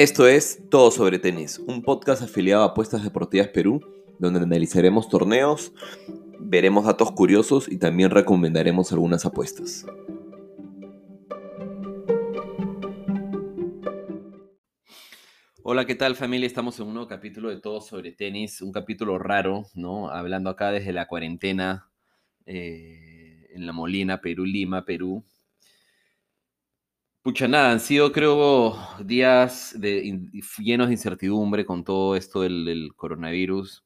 Esto es Todo sobre Tenis, un podcast afiliado a Apuestas Deportivas Perú, donde analizaremos torneos, veremos datos curiosos y también recomendaremos algunas apuestas. Hola, ¿qué tal familia? Estamos en un nuevo capítulo de Todo sobre Tenis, un capítulo raro, ¿no? Hablando acá desde la cuarentena eh, en La Molina, Perú, Lima, Perú. Pucha, nada, han sido creo días de, llenos de incertidumbre con todo esto del, coronavirus.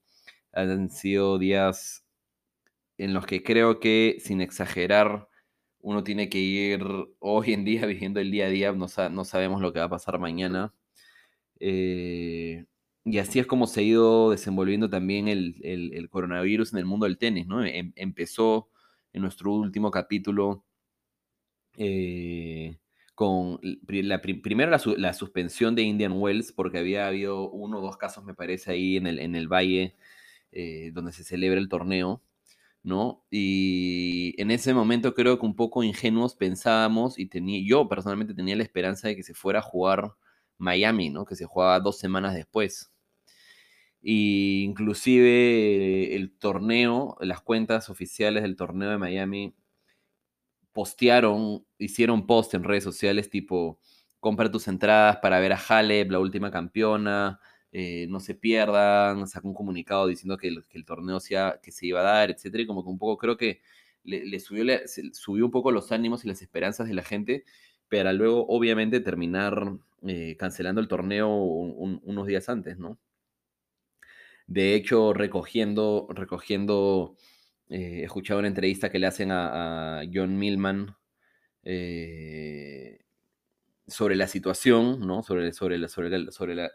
Han sido días en los que creo que, sin exagerar, uno tiene que ir hoy en día viviendo el día a día, no, sabemos lo que va a pasar mañana. Eh, y así es como se ha ido desenvolviendo también el, coronavirus en el mundo del tenis, ¿no? Em, empezó en nuestro último capítulo. Eh, con la, primero la, suspensión de Indian Wells, porque había habido uno o dos casos, me parece, ahí en el, en el valle eh, donde se celebra el torneo, ¿no? Y en ese momento creo que un poco ingenuos pensábamos, y tenía, yo personalmente tenía la esperanza de que se fuera a jugar Miami, ¿no? Que se jugaba dos semanas después. Y inclusive el torneo, las cuentas oficiales del torneo de Miami postearon, hicieron post en redes sociales tipo, compra tus entradas para ver a Halep, la última campeona, eh, no se pierdan, sacó un comunicado diciendo que el, torneo sea, que se iba a dar, etcétera, y como que un poco creo que le, subió, subió un poco los ánimos y las esperanzas de la gente, para luego obviamente terminar eh, cancelando el torneo unos días antes, ¿no? De hecho, recogiendo, recogiendo eh, he escuchado una entrevista que le hacen a, John Millman eh, sobre la situación, ¿no? Sobre, sobre, sobre, sobre,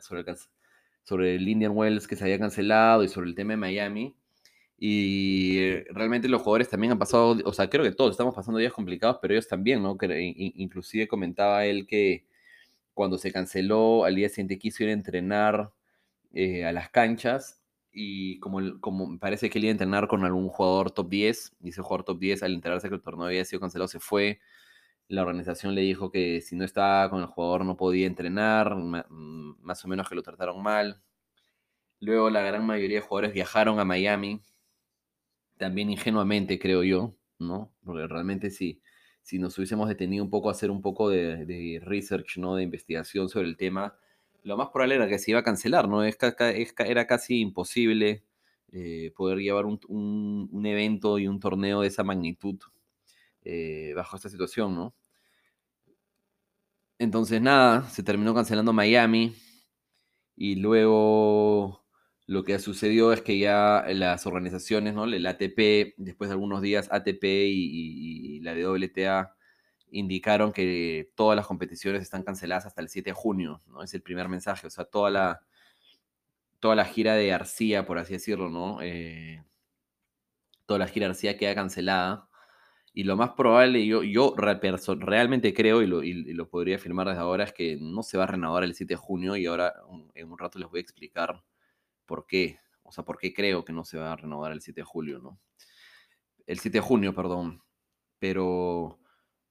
sobre, el Indian Wells que se había cancelado y sobre el tema de Miami. Y realmente los jugadores también han pasado, o sea, creo que todos estamos pasando días complicados, pero ellos también, ¿no? Que, inclusive comentaba él que cuando se canceló, al día siguiente quiso ir a entrenar eh, a las canchas y como, como parece que él iba a entrenar con algún jugador top 10, y ese jugador top 10 al enterarse que el torneo había sido cancelado se fue. La organización le dijo que si no estaba con el jugador no podía entrenar, mm, más o menos que lo trataron mal. Luego la gran mayoría de jugadores viajaron a Miami, también ingenuamente creo yo, ¿no? Porque realmente si, si nos hubiésemos detenido un poco a hacer un poco de, de research, ¿no? De investigación sobre el tema, lo más probable era que se iba a cancelar, ¿no? Es, era casi imposible eh, poder llevar un, evento y un torneo de esa magnitud eh, bajo esta situación, ¿no? Entonces, nada, se terminó cancelando Miami y luego lo que sucedió es que ya las organizaciones, ¿no? El ATP, después de algunos días, ATP y, y la WTA indicaron que todas las competiciones están canceladas hasta el 7 de junio, ¿no? Es el primer mensaje, o sea, toda la, toda la gira de Arcía, por así decirlo, ¿no? Eh, toda la gira de Arcía queda cancelada. Y lo más probable, yo, yo realmente creo, y lo, y lo, podría afirmar desde ahora, es que no se va a renovar el 7 de junio y ahora en un rato les voy a explicar por qué. O sea, por qué creo que no se va a renovar el 7 de julio, ¿no? El 7 de junio, perdón. Pero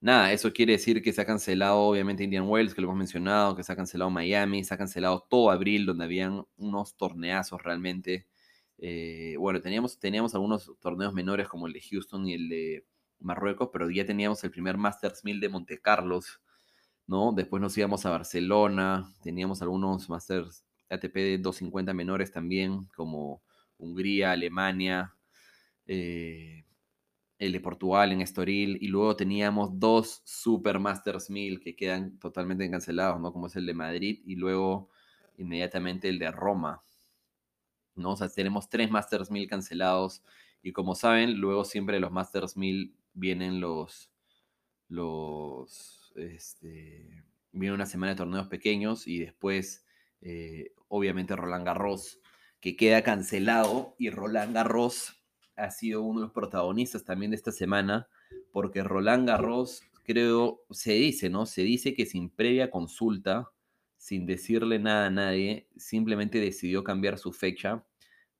nada, eso quiere decir que se ha cancelado obviamente Indian Wells, que lo hemos mencionado, que se ha cancelado Miami, se ha cancelado todo abril, donde habían unos torneazos realmente. Eh, bueno, teníamos, teníamos algunos torneos menores como el de Houston y el de Marruecos, pero ya teníamos el primer Masters 1000 de Monte Carlos, ¿no? Después nos íbamos a Barcelona, teníamos algunos Masters ATP de 250 menores también, como Hungría, Alemania. Eh, el de Portugal en Estoril, y luego teníamos dos Super Masters 1000 que quedan totalmente cancelados, ¿no? Como es el de Madrid y luego inmediatamente el de Roma, ¿no? O sea, tenemos tres Masters 1000 cancelados y como saben, luego siempre los Masters 1000 vienen los, los, este, viene una semana de torneos pequeños y después, eh, obviamente, Roland Garros, que queda cancelado y Roland Garros ha sido uno de los protagonistas también de esta semana, porque Roland Garros, creo, se dice, ¿no? Se dice que sin previa consulta, sin decirle nada a nadie, simplemente decidió cambiar su fecha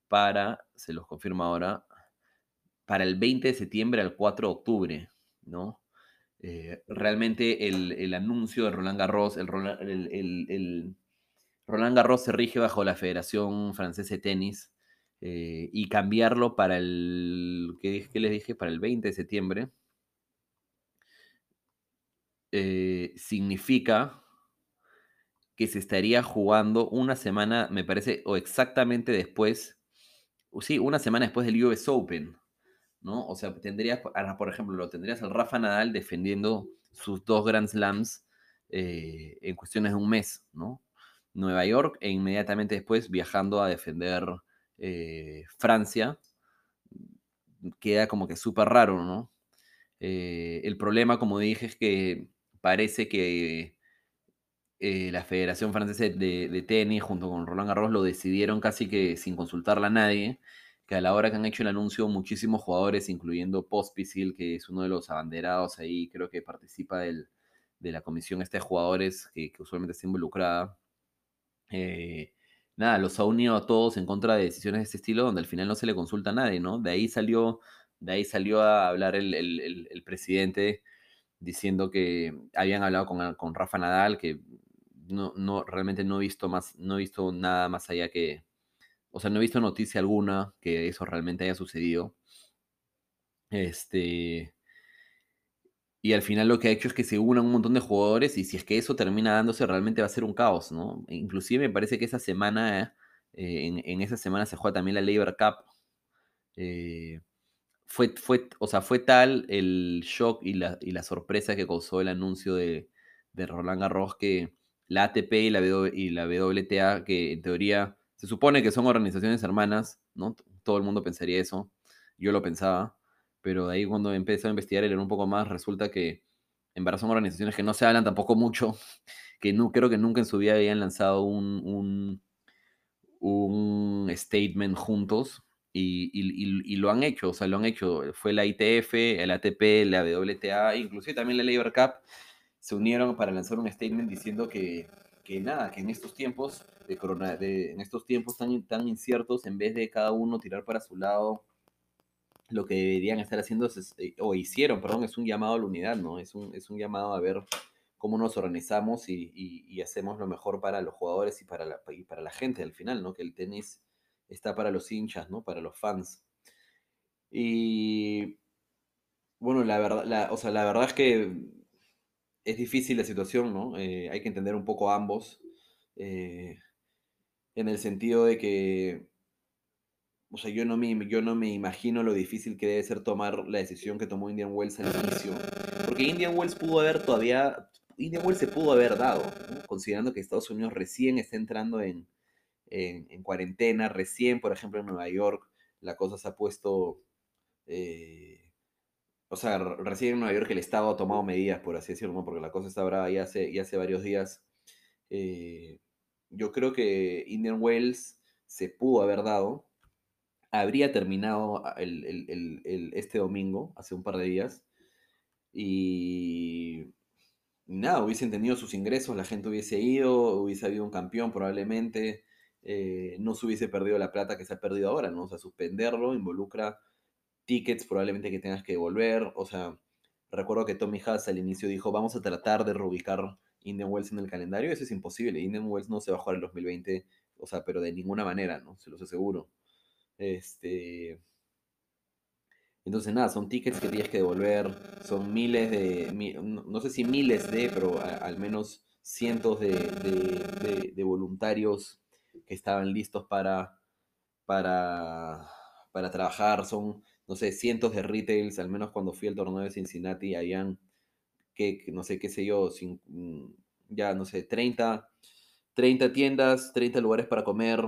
para, se los confirmo ahora, para el 20 de septiembre al 4 de octubre, ¿no? Eh, realmente el, anuncio de Roland Garros, el, el, Roland Garros se rige bajo la Federación Francesa de Tenis eh, y cambiarlo para el, ¿qué, ¿qué, les dije? Para el 20 de septiembre eh, significa que se estaría jugando una semana, me parece, o exactamente después, sí, una semana después del US Open, ¿no? O sea, tendrías, por ejemplo, lo tendrías al Rafa Nadal defendiendo sus dos Grand Slams eh, en cuestiones de un mes, ¿no? Nueva York e inmediatamente después viajando a defender eh, Francia. Queda como que súper raro, ¿no? Eh, el problema, como dije, es que parece que eh, la Federación Francesa de, Tenis junto con Roland Garros lo decidieron casi que sin consultarla a nadie, que a la hora que han hecho el anuncio muchísimos jugadores, incluyendo Pospisil, que es uno de los abanderados ahí, creo que participa de la comisión este de jugadores que, usualmente está involucrada, nada, los ha unido a todos en contra de decisiones de este estilo, donde al final no se le consulta a nadie, ¿no? De ahí salió, de ahí salió a hablar el, el presidente diciendo que habían hablado con, con Rafa Nadal, que no, no, realmente no he visto más, no he visto nada más allá que, o sea, no he visto noticia alguna que eso realmente haya sucedido. Este, y al final lo que ha hecho es que se unan un montón de jugadores y si es que eso termina dándose realmente va a ser un caos, ¿no? E inclusive me parece que esa semana, eh, en, en, esa semana se juega también la Labor Cup. Eh, fue, fue, o sea, fue tal el shock y la, y la sorpresa que causó el anuncio de, de Roland Garros que la ATP y la, y la WTA, que en teoría se supone que son organizaciones hermanas, ¿no? Todo el mundo pensaría eso, yo lo pensaba, pero de ahí cuando empecé a investigar y un poco más, resulta que en verdad son organizaciones que no se hablan tampoco mucho, que no, creo que nunca en su vida habían lanzado un, un, un statement juntos, y, lo han hecho, o sea, lo han hecho. Fue la ITF, el ATP, la WTA, inclusive también la Labor Cup, se unieron para lanzar un statement diciendo que, que nada, que en estos tiempos de corona, de, en estos tiempos tan, tan inciertos, en vez de cada uno tirar para su lado, lo que deberían estar haciendo, es, eh, o hicieron, perdón, es un llamado a la unidad, ¿no? Es un, es un llamado a ver cómo nos organizamos y, y, hacemos lo mejor para los jugadores y para la, para la gente al final, ¿no? Que el tenis está para los hinchas, ¿no? Para los fans. Y bueno, la verdad, la, o sea, la verdad es que es difícil la situación, ¿no? Eh, hay que entender un poco ambos. Eh, en el sentido de que, o sea, yo no, me, yo no me imagino lo difícil que debe ser tomar la decisión que tomó Indian Wells al inicio. Porque Indian Wells pudo haber todavía, Indian Wells se pudo haber dado, considerando que Estados Unidos recién está entrando en, en, cuarentena. Recién, por ejemplo, en Nueva York, la cosa se ha puesto... Eh, o sea, recién en Nueva York el Estado ha tomado medidas, por así decirlo, porque la cosa está brava ya hace, ya hace varios días. Eh, yo creo que Indian Wells se pudo haber dado. Habría terminado este domingo, hace un par de días. Y nada, hubiesen tenido sus ingresos, la gente hubiese ido, hubiese habido un campeón probablemente. Eh, no se hubiese perdido la plata que se ha perdido ahora, ¿no? O sea, suspenderlo involucra tickets probablemente que tengas que devolver, o sea, recuerdo que Tommy Haas al inicio dijo, vamos a tratar de reubicar Indian Wells en el calendario, eso es imposible, Indian Wells no se va a jugar en 2020, o sea, pero de ninguna manera, ¿no? Se los aseguro. Este... Entonces, nada, son tickets que tienes que devolver, son miles de, no sé si miles de, pero al menos cientos de, de voluntarios que estaban listos para, para, para trabajar. Son, no sé, cientos de retails, al menos cuando fui al torneo de Cincinnati, habían, que, no sé, qué sé yo, mm, ya, no sé, 30, 30 tiendas, 30 lugares para comer,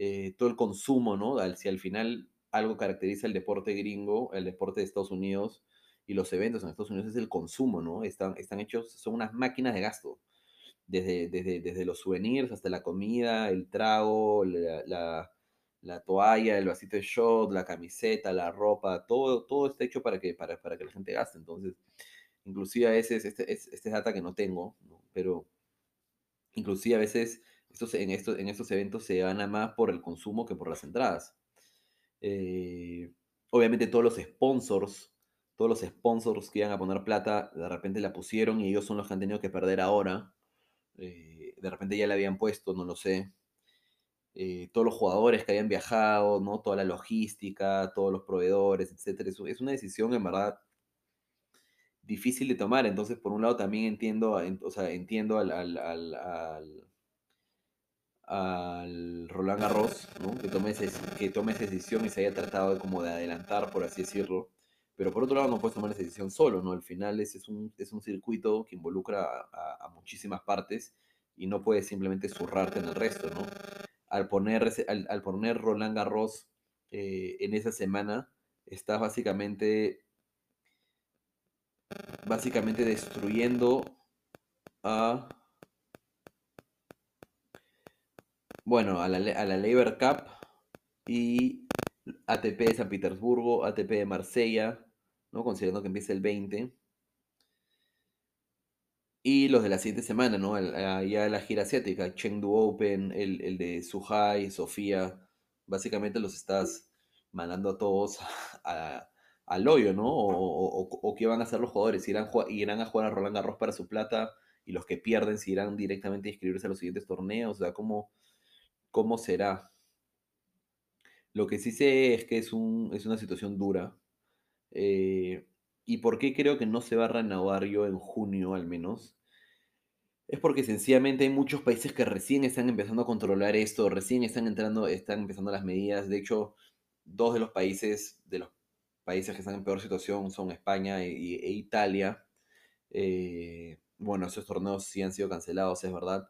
eh, todo el consumo, ¿no? Si al final algo caracteriza el deporte gringo, el deporte de Estados Unidos y los eventos en Estados Unidos es el consumo, ¿no? Están, están hechos, son unas máquinas de gasto desde, desde, los souvenirs hasta la comida, el trago, la, toalla, el vasito de shot, la camiseta, la ropa, todo, todo está hecho para que, para, para que la gente gaste. Entonces, inclusive a veces, este, este, es data que no tengo, pero inclusive a veces en, estos, en estos eventos se gana más por el consumo que por las entradas. Eh, obviamente todos los sponsors, todos los sponsors que iban a poner plata, de repente la pusieron y ellos son los que han tenido que perder ahora eh, de repente ya le habían puesto, no lo sé. Eh, todos los jugadores que habían viajado, ¿no? Toda la logística, todos los proveedores, etcétera. Es, una decisión en verdad difícil de tomar. Entonces, por un lado, también entiendo, o sea, entiendo al, Roland Garros, ¿no? que, tome que tome esa decisión y se haya tratado de, como de adelantar, por así decirlo. Pero por otro lado, no puedes tomar esa decisión solo, ¿no? Al final ese es un, es un circuito que involucra a, muchísimas partes y no puedes simplemente zurrarte en el resto, ¿no? Al poner, al, al poner Roland Garros eh, en esa semana, estás básicamente básicamente destruyendo a bueno, a la, a la Labor Cup y ATP de San Petersburgo, ATP de Marsella, ¿no? Considerando que empieza el 20. Y los de la siguiente semana, ¿no? Ya la gira asiática, Chengdu Open, el, el de Suhai, Sofía. Básicamente los estás mandando a todos a, al hoyo, ¿no? O, qué van a hacer los jugadores, irán, irán a jugar a Roland Garros para su plata y los que pierden se irán directamente a inscribirse a los siguientes torneos, o sea, ¿cómo, cómo será? Lo que sí sé es que es, un, es una situación dura. Eh, ¿Y por qué creo que no se va a renovar yo en junio al menos? Es porque sencillamente hay muchos países que recién están empezando a controlar esto, recién están entrando, están empezando las medidas. De hecho, dos de los países, de los países que están en peor situación son España e, Italia. Eh, bueno, esos torneos sí han sido cancelados, es verdad.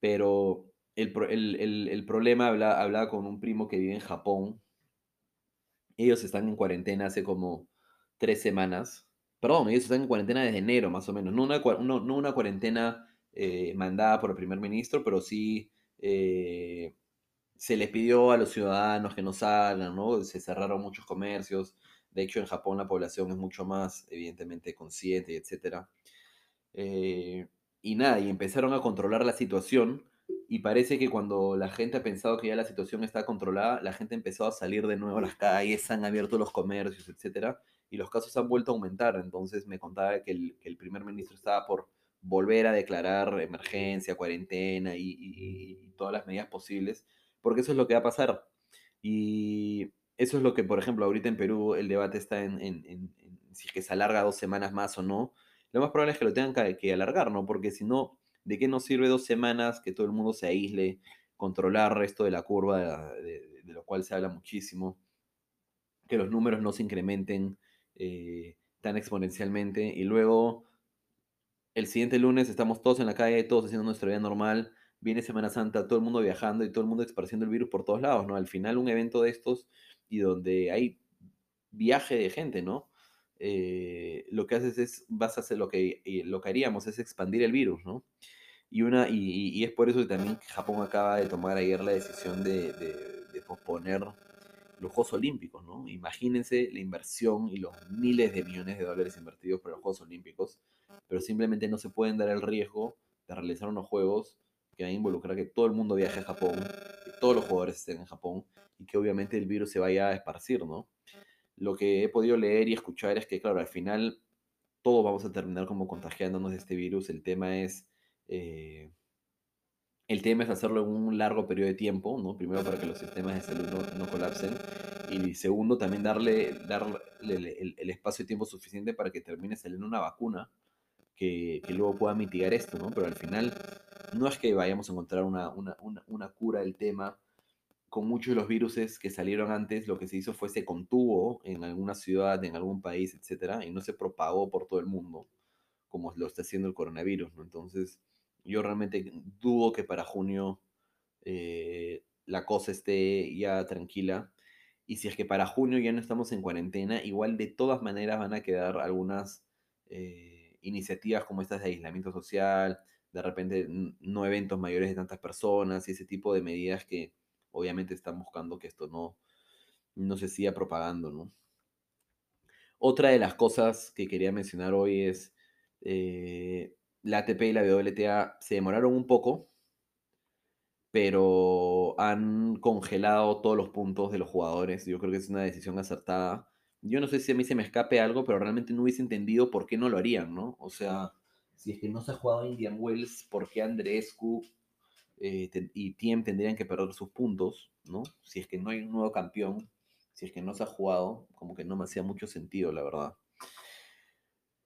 Pero el, problema, hablaba, con un primo que vive en Japón. Ellos están en cuarentena hace como tres semanas. Perdón, ellos están en cuarentena desde enero, más o menos. No una, no, una cuarentena eh, mandada por el primer ministro, pero sí eh, se les pidió a los ciudadanos que no salgan, ¿no? Se cerraron muchos comercios. De hecho, en Japón la población es mucho más, evidentemente, consciente, etc. Eh, y nada, y empezaron a controlar la situación. Y parece que cuando la gente ha pensado que ya la situación está controlada, la gente empezó a salir de nuevo a las calles, han abierto los comercios, etc. Y los casos han vuelto a aumentar. Entonces me contaba que el, primer ministro estaba por volver a declarar emergencia, cuarentena y, y, todas las medidas posibles, porque eso es lo que va a pasar. Y eso es lo que, por ejemplo, ahorita en Perú el debate está en, si es que se alarga dos semanas más o no. Lo más probable es que lo tengan que, alargar, ¿no? Porque si no, ¿de qué nos sirve dos semanas que todo el mundo se aísle, controlar esto de la curva, de, lo cual se habla muchísimo, que los números no se incrementen eh, tan exponencialmente y luego el siguiente lunes estamos todos en la calle, todos haciendo nuestra vida normal, viene Semana Santa, todo el mundo viajando y todo el mundo esparciendo el virus por todos lados, ¿no? Al final un evento de estos y donde hay viaje de gente, ¿no? Eh, lo que haces es, vas a hacer lo que, eh, lo que haríamos, es expandir el virus, ¿no? Y, una, y, es por eso que también Japón acaba de tomar ayer la decisión de, posponer los Juegos Olímpicos, ¿no? Imagínense la inversión y los miles de millones de dólares invertidos por los Juegos Olímpicos, pero simplemente no se pueden dar el riesgo de realizar unos Juegos que van a involucrar que todo el mundo viaje a Japón, que todos los jugadores estén en Japón y que obviamente el virus se vaya a esparcir, ¿no? Lo que he podido leer y escuchar es que, claro, al final todos vamos a terminar como contagiándonos de este virus. El tema es... Eh, el tema es hacerlo en un largo periodo de tiempo, ¿no? Primero para que los sistemas de salud no, colapsen y segundo también darle, darle el, espacio y tiempo suficiente para que termine saliendo una vacuna que, que, luego pueda mitigar esto, ¿no? Pero al final no es que vayamos a encontrar una, una, una, una cura del tema con muchos de los virus que salieron antes, lo que se hizo fue se contuvo en alguna ciudad, en algún país, etcétera, y no se propagó por todo el mundo, como lo está haciendo el coronavirus. Entonces, yo realmente dudo que para junio eh, la cosa esté ya tranquila. Y si es que para junio ya no estamos en cuarentena, igual de todas maneras van a quedar algunas eh, iniciativas como estas de aislamiento social, de repente no eventos mayores de tantas personas y ese tipo de medidas que obviamente están buscando que esto no, no se siga propagando, ¿no? Otra de las cosas que quería mencionar hoy es eh, la ATP y la WTA se demoraron un poco, pero han congelado todos los puntos de los jugadores. Yo creo que es una decisión acertada. Yo no sé si a mí se me escape algo, pero realmente no hubiese entendido por qué no lo harían, ¿no? O sea, si es que no se ha jugado Indian Wells, ¿por qué Andreescu eh, y Tiem tendrían que perder sus puntos, ¿no? Si es que no hay un nuevo campeón, si es que no se ha jugado, como que no me hacía mucho sentido, la verdad.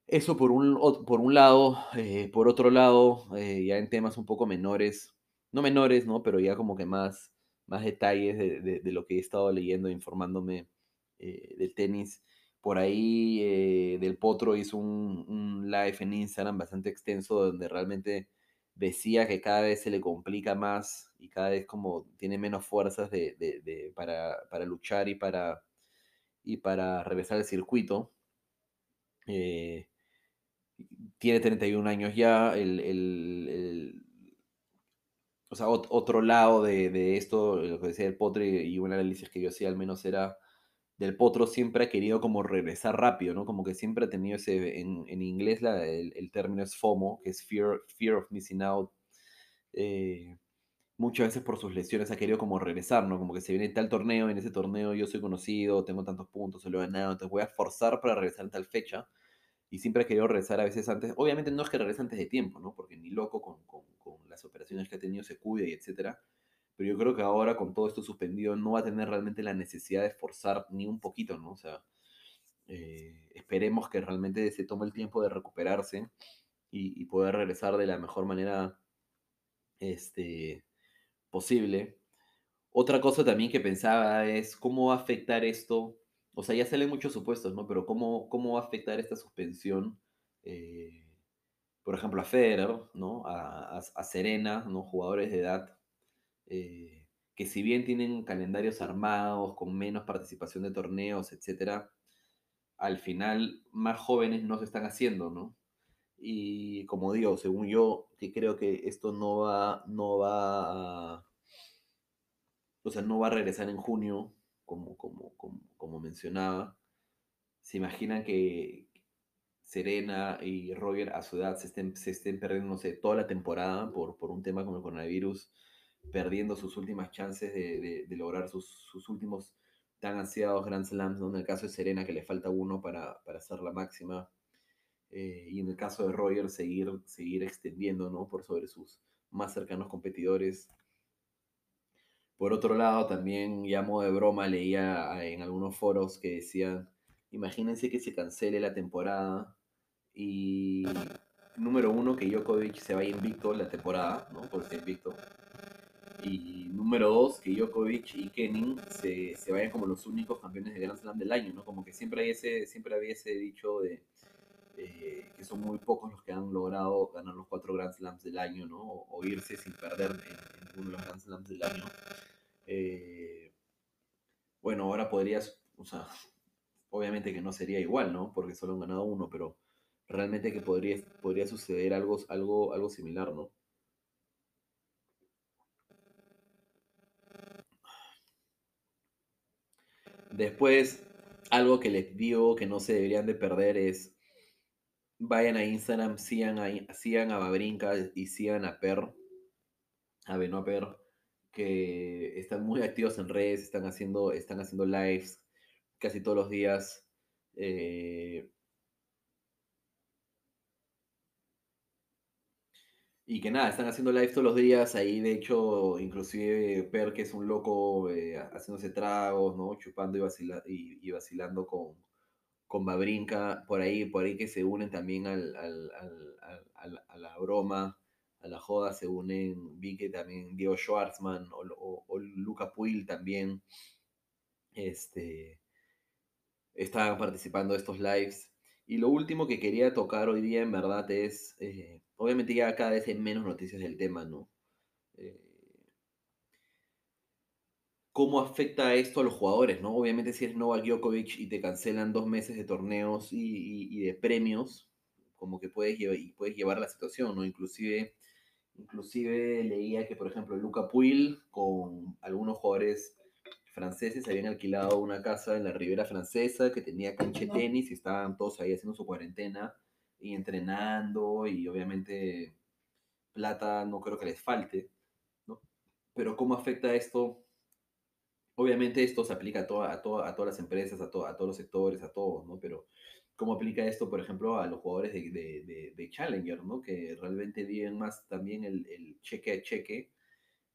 Eso por un, por un lado, eh, por otro lado, eh, ya en temas un poco menores, no menores, ¿no? Pero ya como que más, más detalles de, de, lo que he estado leyendo, informándome del tenis. Por ahí Del Potro hizo un, un, live en Instagram bastante extenso donde realmente decía que cada vez se le complica más y cada vez como tiene menos fuerzas de, para, luchar y para, y para regresar al circuito. Eh, tiene 31 años ya, el, o sea, otro lado de, esto, lo que decía el Potre y un análisis que yo hacía al menos era del Potro siempre ha querido como regresar rápido, ¿no? Como que siempre ha tenido ese, en, inglés el, término es FOMO, que es Fear, fear of Missing Out. Eh, muchas veces por sus lesiones ha querido como regresar, ¿no? Como que se viene tal torneo, en ese torneo yo soy conocido, tengo tantos puntos, se lo he ganado, entonces voy a forzar para regresar en tal fecha. Y siempre ha querido regresar a veces antes. Obviamente no es que regrese antes de tiempo, ¿no? Porque ni loco con, con, con las operaciones que ha tenido se cuida y etcétera pero yo creo que ahora con todo esto suspendido no va a tener realmente la necesidad de forzar ni un poquito, ¿no? O sea, eh, esperemos que realmente se tome el tiempo de recuperarse y, poder regresar de la mejor manera este, posible. Otra cosa también que pensaba es cómo va a afectar esto, o sea, ya salen muchos supuestos, ¿no? Pero cómo, cómo va a afectar esta suspensión, eh, por ejemplo, a Federer, ¿no? A, a Serena, ¿no? Jugadores de edad eh, que si bien tienen calendarios armados, con menos participación de torneos, etc., al final más jóvenes no se están haciendo, ¿no? Y como digo, según yo, que creo que esto no va, no va a, o sea, no va a regresar en junio, como, como, como, mencionaba. Se imaginan que Serena y Roger a su edad se estén, se estén perdiendo, no sé, toda la temporada por, por un tema como el coronavirus perdiendo sus últimas chances de, lograr sus, últimos tan ansiados Grand Slams, en el caso de Serena que le falta uno para, para hacer la máxima, eh, y en el caso de Roger seguir, extendiendo ¿no? por sobre sus más cercanos competidores. Por otro lado, también llamo de broma, leía en algunos foros que decían, imagínense que se cancele la temporada y número uno, que Djokovic se vaya invicto la temporada, ¿no? Por ser invicto. Y número dos, que Djokovic y Kenin se, se, vayan como los únicos campeones de Grand Slam del año, ¿no? Como que siempre, hay ese, siempre había ese dicho de eh, que son muy pocos los que han logrado ganar los cuatro Grand Slams del año, ¿no? O, irse sin perder en, ninguno de los Grand Slams del año. Eh, bueno, ahora podrías, o sea, obviamente que no sería igual, ¿no? Porque solo han ganado uno, pero realmente que podría, podría suceder algo, algo, algo similar, ¿no? Después, algo que les digo que no se deberían de perder es, vayan a Instagram, sigan a, sigan a Babrinka y sigan a Per, a Per, que están muy activos en redes, están haciendo, están haciendo lives casi todos los días. Eh, Y que nada, están haciendo live todos los días, ahí de hecho, inclusive Per, que es un loco eh, haciéndose tragos, ¿no? Chupando y, y, vacilando con, con Babrinka, por ahí, por ahí que se unen también al, a la broma, a la joda, se unen, vi que también Diego Schwartzman o, o, Luca Puil también este, estaban participando de estos lives. Y lo último que quería tocar hoy día, en verdad, es, eh, obviamente ya cada vez hay menos noticias del tema, ¿no? Eh, ¿Cómo afecta esto a los jugadores, no? Obviamente si eres Novak Djokovic y te cancelan dos meses de torneos y, de premios, como que puedes, y puedes llevar la situación, ¿no? Inclusive, inclusive leía que, por ejemplo, Luca Puil con algunos jugadores franceses habían alquilado una casa en la ribera francesa que tenía cancha de tenis y estaban todos ahí haciendo su cuarentena y entrenando y obviamente plata no creo que les falte, ¿no? Pero ¿cómo afecta esto? Obviamente esto se aplica a, a, a todas las empresas, a, a todos los sectores, a todos, ¿no? Pero cómo aplica esto, por ejemplo, a los jugadores de, Challenger, ¿no? Que realmente viven más también el, cheque a cheque.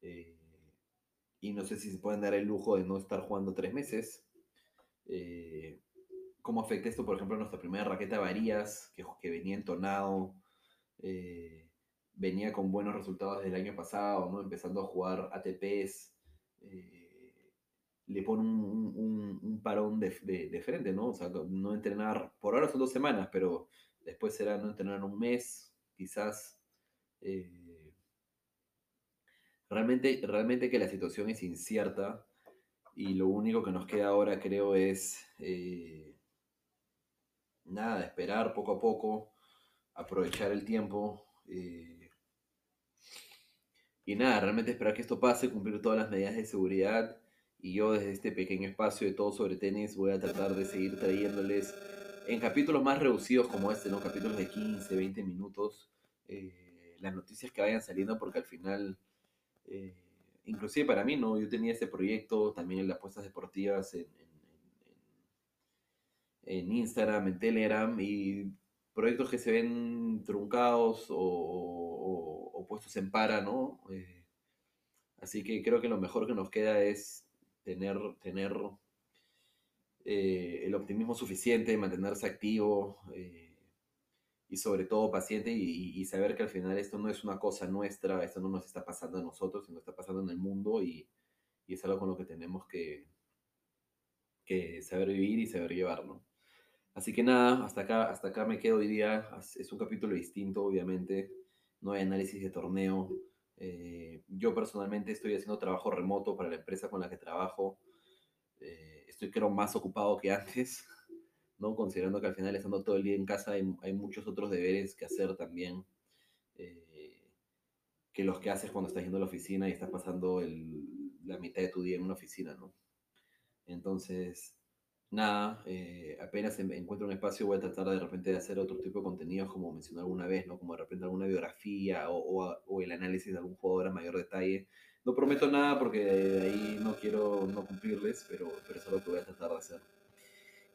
Eh, y no sé si se pueden dar el lujo de no estar jugando tres meses. Eh, ¿Cómo afecta esto, por ejemplo, a nuestra primera raqueta Varías, que, venía entonado, eh, venía con buenos resultados del año pasado, ¿no? empezando a jugar ATPs? le pone un, parón de, frente, ¿no? O sea, no entrenar, por ahora son dos semanas, pero después será no entrenar un mes, quizás. Eh, realmente, realmente que la situación es incierta y lo único que nos queda ahora creo es eh, nada, esperar poco a poco, aprovechar el tiempo. Eh, y nada, realmente esperar que esto pase, cumplir todas las medidas de seguridad y yo desde este pequeño espacio de todo sobre tenis voy a tratar de seguir trayéndoles en capítulos más reducidos como este, ¿no? Capítulos de 15, 20 minutos, eh, las noticias que vayan saliendo porque al final, eh, inclusive para mí, ¿no? Yo tenía este proyecto también en las apuestas deportivas en, Instagram, en Telegram y proyectos que se ven truncados o, puestos en para, ¿no? Eh, así que creo que lo mejor que nos queda es tener, tener eh, el optimismo suficiente, mantenerse activo eh, y sobre todo paciente y, saber que al final esto no es una cosa nuestra, esto no nos está pasando a nosotros, sino está pasando en el mundo y, es algo con lo que tenemos que, que saber vivir y saber llevarlo. Así que nada, hasta acá, hasta acá me quedo hoy día. Es un capítulo distinto, obviamente. No hay análisis de torneo. Eh, yo personalmente estoy haciendo trabajo remoto para la empresa con la que trabajo. Eh, estoy creo más ocupado que antes, ¿no? Considerando que al final estando todo el día en casa hay, hay muchos otros deberes que hacer también. Eh, que los que haces cuando estás yendo a la oficina y estás pasando la mitad de tu día en una oficina, ¿no? Entonces, nada, eh, apenas encuentro un espacio voy a tratar de repente de hacer otro tipo de contenidos, como mencioné alguna vez, ¿no? Como de repente alguna biografía o, el análisis de algún jugador a mayor detalle. No prometo nada porque de ahí no quiero no cumplirles, pero, pero eso es lo que voy a tratar de hacer.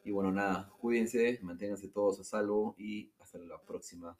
Y bueno, nada, cuídense, manténganse todos a salvo y hasta la próxima.